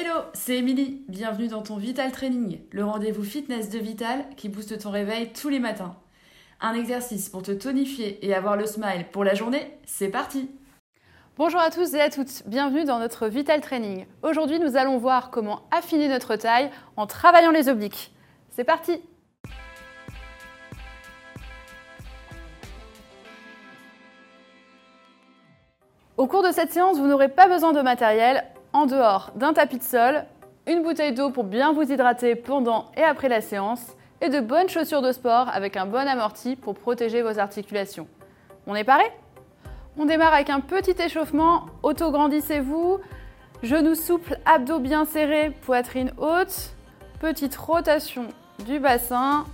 Hello, c'est Émilie. Bienvenue dans ton Vital Training, le rendez-vous fitness de Vital qui booste ton réveil tous les matins. Un exercice pour te tonifier et avoir le smile pour la journée, c'est parti Bonjour à tous et à toutes, bienvenue dans notre Vital Training. Aujourd'hui, nous allons voir comment affiner notre taille en travaillant les obliques. C'est parti Au cours de cette séance, vous n'aurez pas besoin de matériel en dehors d'un tapis de sol, une bouteille d'eau pour bien vous hydrater pendant et après la séance, et de bonnes chaussures de sport avec un bon amorti pour protéger vos articulations. On est paré? On démarre avec un petit échauffement, auto-grandissez-vous, genoux souples, abdos bien serrés, poitrine haute, petite rotation du bassin.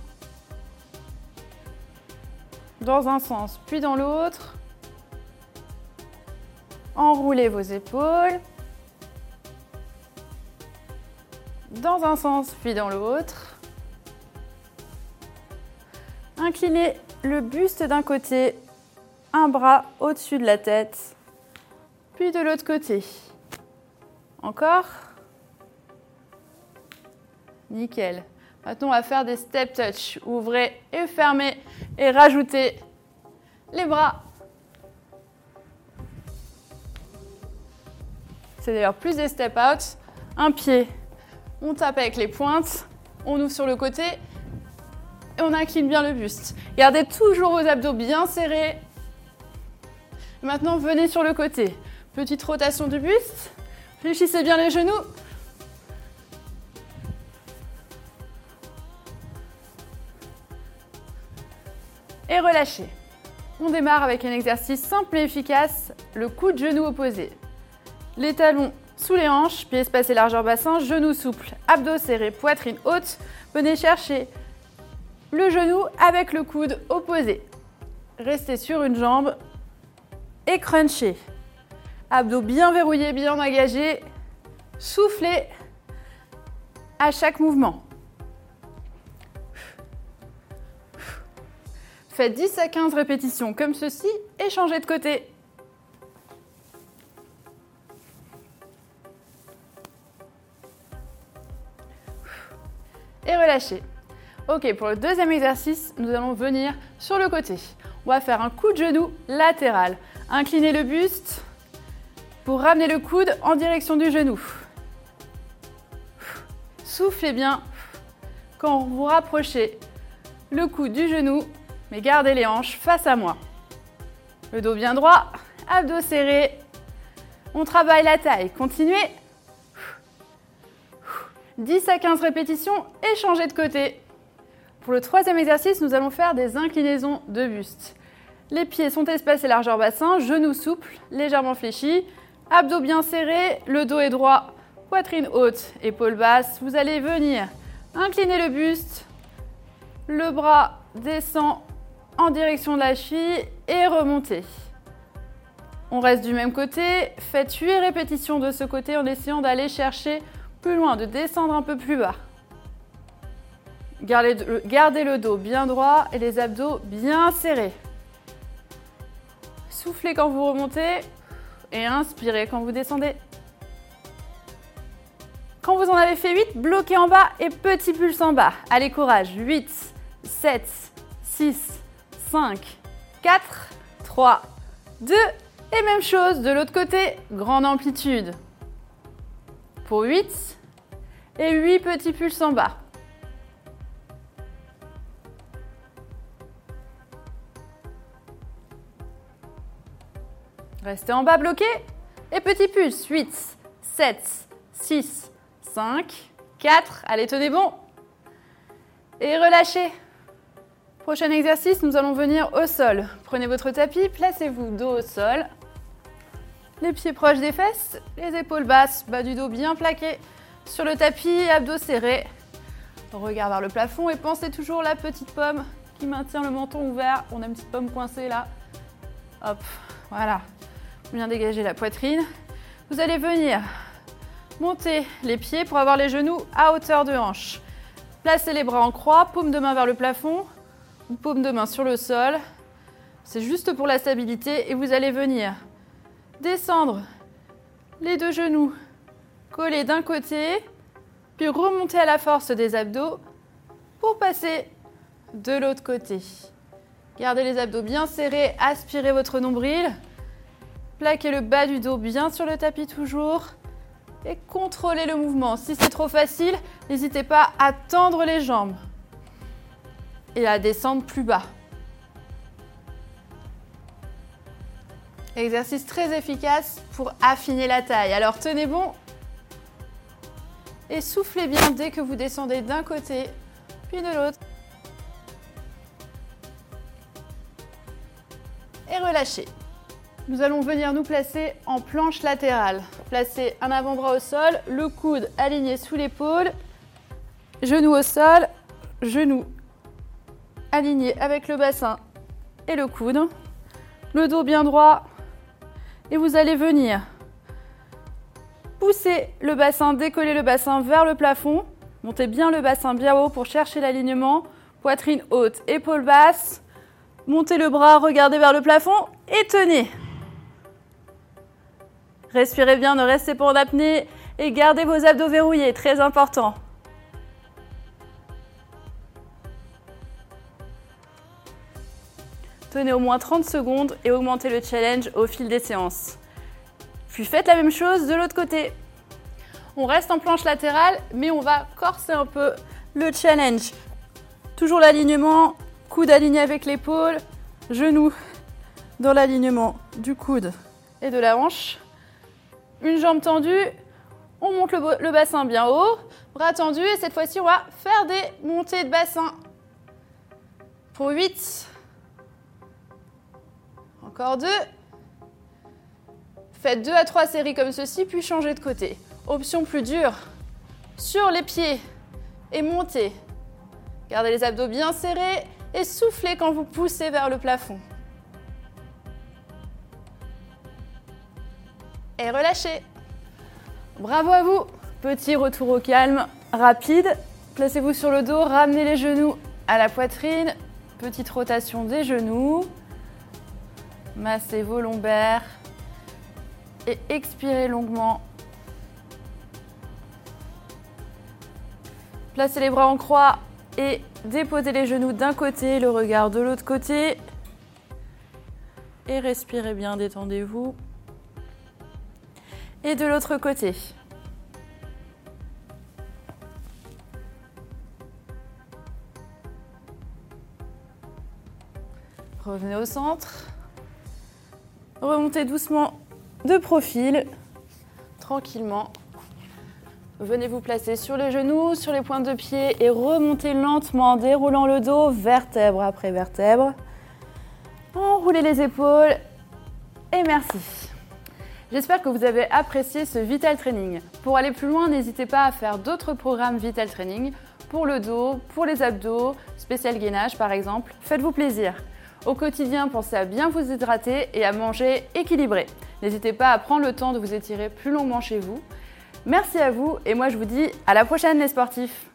Dans un sens puis dans l'autre. Enroulez vos épaules dans un sens puis dans l'autre. Inclinez le buste d'un côté, un bras au-dessus de la tête, puis de l'autre côté. Encore. Nickel. Maintenant, on va faire des step touch. Ouvrez et fermez et rajoutez les bras. C'est d'ailleurs plus des step out. Un pied on tape avec les pointes, on ouvre sur le côté et on incline bien le buste. Gardez toujours vos abdos bien serrés. Maintenant, venez sur le côté. Petite rotation du buste. Fléchissez bien les genoux. Et relâchez. On démarre avec un exercice simple et efficace, le coup de genou opposé. Les talons sous les hanches, pieds espacés largeur bassin, genoux souples, abdos serrés, poitrine haute. Venez chercher le genou avec le coude opposé. Restez sur une jambe et crunchez. Abdos bien verrouillés, bien engagés. Soufflez à chaque mouvement. Faites 10 à 15 répétitions comme ceci et changez de côté. Et relâchez. Ok, pour le deuxième exercice, nous allons venir sur le côté. On va faire un coup de genou latéral. Inclinez le buste pour ramener le coude en direction du genou. Soufflez bien quand vous rapprochez le coude du genou, mais gardez les hanches face à moi. Le dos bien droit, abdos serrés. On travaille la taille. Continuez 10 à 15 répétitions et changer de côté. Pour le troisième exercice, nous allons faire des inclinaisons de buste. Les pieds sont espacés largeur bassin, genoux souples, légèrement fléchis, abdos bien serrés, le dos est droit, poitrine haute, épaules basses. Vous allez venir incliner le buste, le bras descend en direction de la cheville et remonter. On reste du même côté, faites 8 répétitions de ce côté en essayant d'aller chercher plus loin, de descendre un peu plus bas. Gardez, le dos bien droit et les abdos bien serrés. Soufflez quand vous remontez et inspirez quand vous descendez. Quand vous en avez fait 8, bloquez en bas et petit pulse en bas. Allez, courage. 8, 7, 6, 5, 4, 3, 2 et même chose de l'autre côté, grande amplitude. Pour 8, et 8 petits pulses en bas. Restez en bas bloqué. Et petit pulse. 8, 7, 6, 5, 4. Allez, tenez bon. Et relâchez. Prochain exercice, nous allons venir au sol. Prenez votre tapis, placez-vous dos au sol. Les pieds proches des fesses, les épaules basses, bas du dos bien plaqué. Sur le tapis, abdos serrés. Regard vers le plafond et pensez toujours la petite pomme qui maintient le menton ouvert. On a une petite pomme coincée là. Hop, voilà. Bien dégager la poitrine. Vous allez venir monter les pieds pour avoir les genoux à hauteur de hanche. Placez les bras en croix, paume de main vers le plafond, paume de main sur le sol. C'est juste pour la stabilité et vous allez venir descendre les deux genoux Collez d'un côté, puis remontez à la force des abdos pour passer de l'autre côté. Gardez les abdos bien serrés, aspirez votre nombril. Plaquez le bas du dos bien sur le tapis toujours. Et contrôlez le mouvement. Si c'est trop facile, n'hésitez pas à tendre les jambes et à descendre plus bas. Exercice très efficace pour affiner la taille. Alors tenez bon et soufflez bien dès que vous descendez d'un côté puis de l'autre. Et relâchez. Nous allons venir nous placer en planche latérale. Placez un avant-bras au sol, le coude aligné sous l'épaule, genou au sol, genou aligné avec le bassin et le coude, le dos bien droit et vous allez venir pousser le bassin, décoller le bassin vers le plafond, montez bien le bassin bien haut pour chercher l'alignement, poitrine haute, épaule basse, montez le bras, regardez vers le plafond et tenez. Respirez bien, ne restez pas en apnée et gardez vos abdos verrouillés, très important. Tenez au moins 30 secondes et augmentez le challenge au fil des séances. Puis faites la même chose de l'autre côté. On reste en planche latérale, mais on va corser un peu le challenge. Toujours l'alignement, coude aligné avec l'épaule, genou dans l'alignement du coude et de la hanche. Une jambe tendue, on monte le, bassin bien haut, bras tendus et cette fois-ci on va faire des montées de bassin. Pour 8. Encore 2. Faites 2 à 3 séries comme ceci, puis changez de côté. Option plus dure. Sur les pieds et montez. Gardez les abdos bien serrés et soufflez quand vous poussez vers le plafond. et relâchez. Bravo à vous. Petit retour au calme, rapide. Placez-vous sur le dos, ramenez les genoux à la poitrine. Petite rotation des genoux. Massez vos lombaires et expirez longuement. Placez les bras en croix et déposez les genoux d'un côté, le regard de l'autre côté. Et respirez bien, détendez-vous et de l'autre côté. Revenez au centre. Remontez doucement de profil, tranquillement. Venez vous placer sur les genoux, sur les pointes de pied et remontez lentement en déroulant le dos, vertèbre après vertèbre. Enroulez les épaules et merci. J'espère que vous avez apprécié ce Vital Training. Pour aller plus loin, n'hésitez pas à faire d'autres programmes Vital Training pour le dos, pour les abdos, spécial gainage par exemple. Faites-vous plaisir. Au quotidien, pensez à bien vous hydrater et à manger équilibré. N'hésitez pas à prendre le temps de vous étirer plus longuement chez vous. Merci à vous et moi je vous dis à la prochaine les sportifs